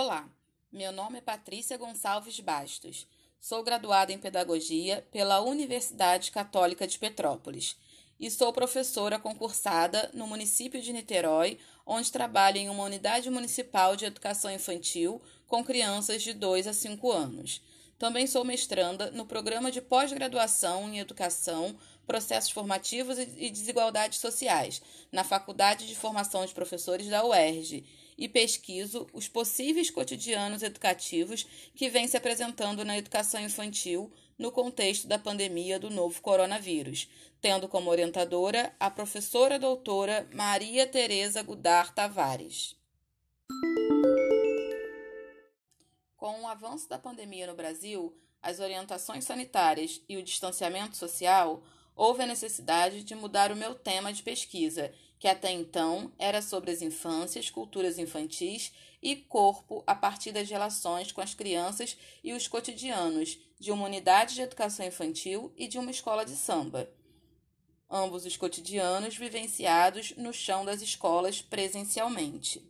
Olá, meu nome é Patrícia Gonçalves Bastos. Sou graduada em Pedagogia pela Universidade Católica de Petrópolis e sou professora concursada no município de Niterói, onde trabalho em uma unidade municipal de educação infantil com crianças de 2 a 5 anos. Também sou mestranda no programa de pós-graduação em Educação, Processos Formativos e Desigualdades Sociais, na Faculdade de Formação de Professores da UERJ, e pesquiso os possíveis cotidianos educativos que vêm se apresentando na educação infantil no contexto da pandemia do novo coronavírus, tendo como orientadora a professora doutora Maria Tereza Gudar Tavares. Com o avanço da pandemia no Brasil, as orientações sanitárias e o distanciamento social, houve a necessidade de mudar o meu tema de pesquisa, que até então era sobre as infâncias, culturas infantis e corpo a partir das relações com as crianças e os cotidianos de uma unidade de educação infantil e de uma escola de samba. Ambos os cotidianos vivenciados no chão das escolas presencialmente.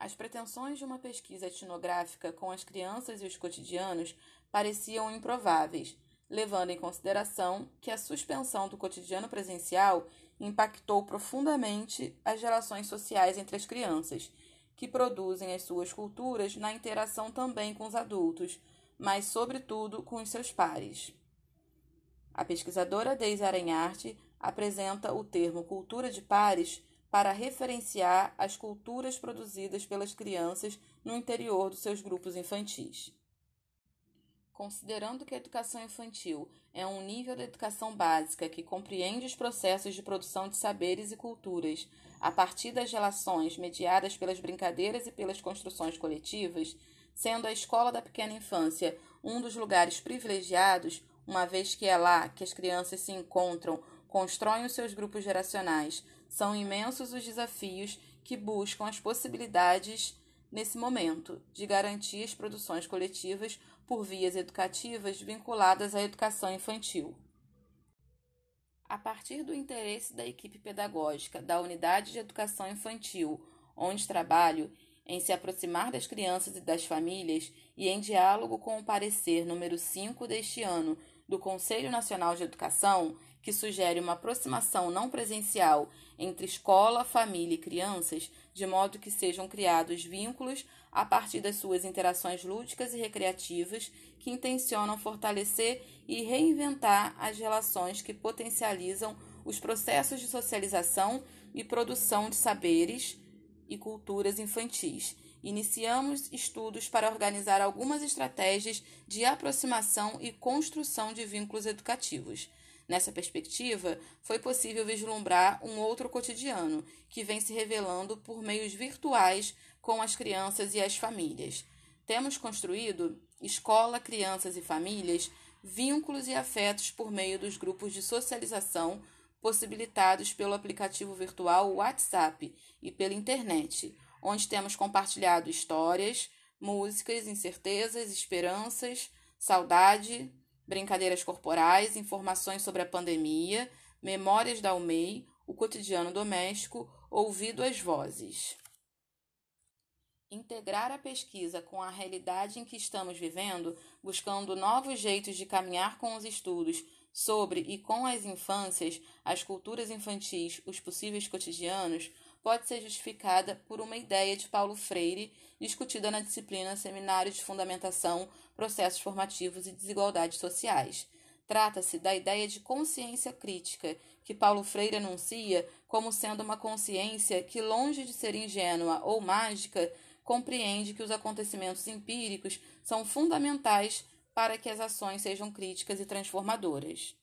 As pretensões de uma pesquisa etnográfica com as crianças e os cotidianos pareciam improváveis, levando em consideração que a suspensão do cotidiano presencial impactou profundamente as relações sociais entre as crianças, que produzem as suas culturas na interação também com os adultos, mas, sobretudo, com os seus pares. A pesquisadora Deise Arenharte apresenta o termo cultura de pares para referenciar as culturas produzidas pelas crianças no interior dos seus grupos infantis. Considerando que a educação infantil é um nível da educação básica que compreende os processos de produção de saberes e culturas a partir das relações mediadas pelas brincadeiras e pelas construções coletivas, sendo a escola da pequena infância um dos lugares privilegiados, uma vez que é lá que as crianças se encontram, constroem os seus grupos geracionais, são imensos os desafios que buscam as possibilidades nesse momento de garantir as produções coletivas por vias educativas vinculadas à educação infantil. A partir do interesse da equipe pedagógica da Unidade de Educação Infantil, onde trabalho, em se aproximar das crianças e das famílias e em diálogo com o parecer número 5 deste ano do Conselho Nacional de Educação, que sugere uma aproximação não presencial entre escola, família e crianças, de modo que sejam criados vínculos a partir das suas interações lúdicas e recreativas que intencionam fortalecer e reinventar as relações que potencializam os processos de socialização e produção de saberes e culturas infantis. Iniciamos estudos para organizar algumas estratégias de aproximação e construção de vínculos educativos. Nessa perspectiva, foi possível vislumbrar um outro cotidiano, que vem se revelando por meios virtuais com as crianças e as famílias. Temos construído, escola, crianças e famílias, vínculos e afetos por meio dos grupos de socialização possibilitados pelo aplicativo virtual WhatsApp e pela internet, onde temos compartilhado histórias, músicas, incertezas, esperanças, saudade, brincadeiras corporais, informações sobre a pandemia, memórias da UMEI, o cotidiano doméstico, ouvido as vozes. Integrar a pesquisa com a realidade em que estamos vivendo, buscando novos jeitos de caminhar com os estudos sobre e com as infâncias, as culturas infantis, os possíveis cotidianos, pode ser justificada por uma ideia de Paulo Freire discutida na disciplina Seminário de Fundamentação, Processos Formativos e Desigualdades Sociais. Trata-se da ideia de consciência crítica, que Paulo Freire anuncia como sendo uma consciência que, longe de ser ingênua ou mágica, compreende que os acontecimentos empíricos são fundamentais para que as ações sejam críticas e transformadoras.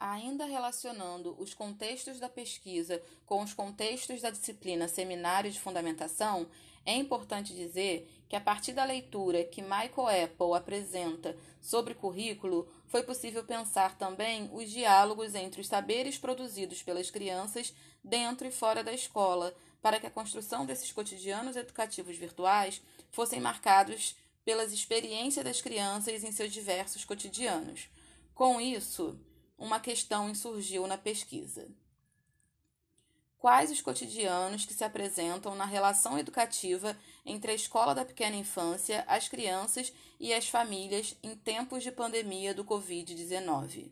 Ainda relacionando os contextos da pesquisa com os contextos da disciplina Seminário de Fundamentação, é importante dizer que, a partir da leitura que Michael Apple apresenta sobre currículo, foi possível pensar também os diálogos entre os saberes produzidos pelas crianças dentro e fora da escola, para que a construção desses cotidianos educativos virtuais fossem marcados pelas experiências das crianças em seus diversos cotidianos. Com isso, uma questão insurgiu na pesquisa. quais os cotidianos que se apresentam na relação educativa entre a escola da pequena infância, as crianças e as famílias em tempos de pandemia do Covid-19.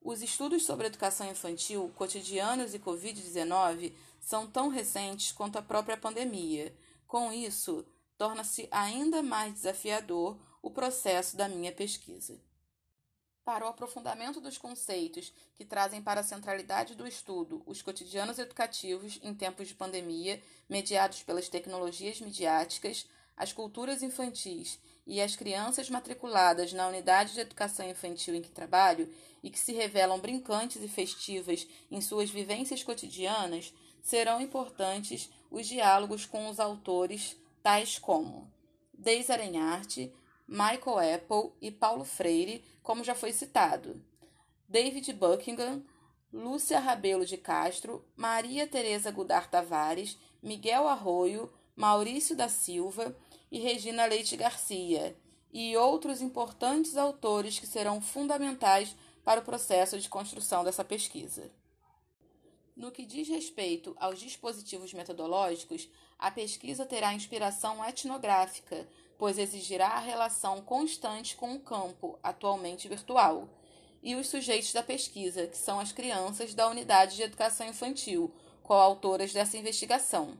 Os estudos sobre educação infantil, cotidianos e Covid-19 são tão recentes quanto a própria pandemia. Com isso, torna-se ainda mais desafiador o processo da minha pesquisa. Para o aprofundamento dos conceitos que trazem para a centralidade do estudo os cotidianos educativos em tempos de pandemia, mediados pelas tecnologias midiáticas, as culturas infantis e as crianças matriculadas na unidade de educação infantil em que trabalho e que se revelam brincantes e festivas em suas vivências cotidianas, serão importantes os diálogos com os autores tais como Deis Arenharte, Michael Apple e Paulo Freire, como já foi citado, David Buckingham, Lúcia Rabelo de Castro, Maria Tereza Gudar Tavares, Miguel Arroio, Maurício da Silva e Regina Leite Garcia, e outros importantes autores que serão fundamentais para o processo de construção dessa pesquisa. No que diz respeito aos dispositivos metodológicos, a pesquisa terá inspiração etnográfica, pois exigirá a relação constante com o campo, atualmente virtual, e os sujeitos da pesquisa, que são as crianças da Unidade de Educação Infantil, coautoras dessa investigação.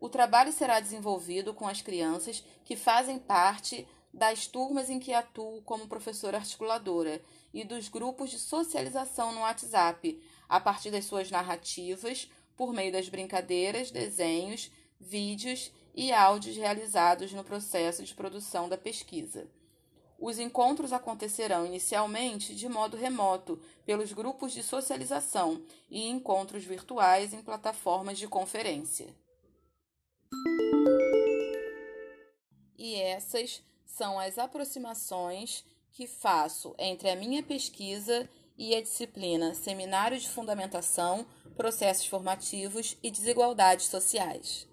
O trabalho será desenvolvido com as crianças que fazem parte das turmas em que atuo como professora articuladora e dos grupos de socialização no WhatsApp, a partir das suas narrativas, por meio das brincadeiras, desenhos, vídeos e áudios realizados no processo de produção da pesquisa. Os encontros acontecerão inicialmente de modo remoto, pelos grupos de socialização e encontros virtuais em plataformas de conferência. E essas são as aproximações que faço entre a minha pesquisa e a disciplina Seminário de Fundamentação, Processos Formativos e Desigualdades Sociais.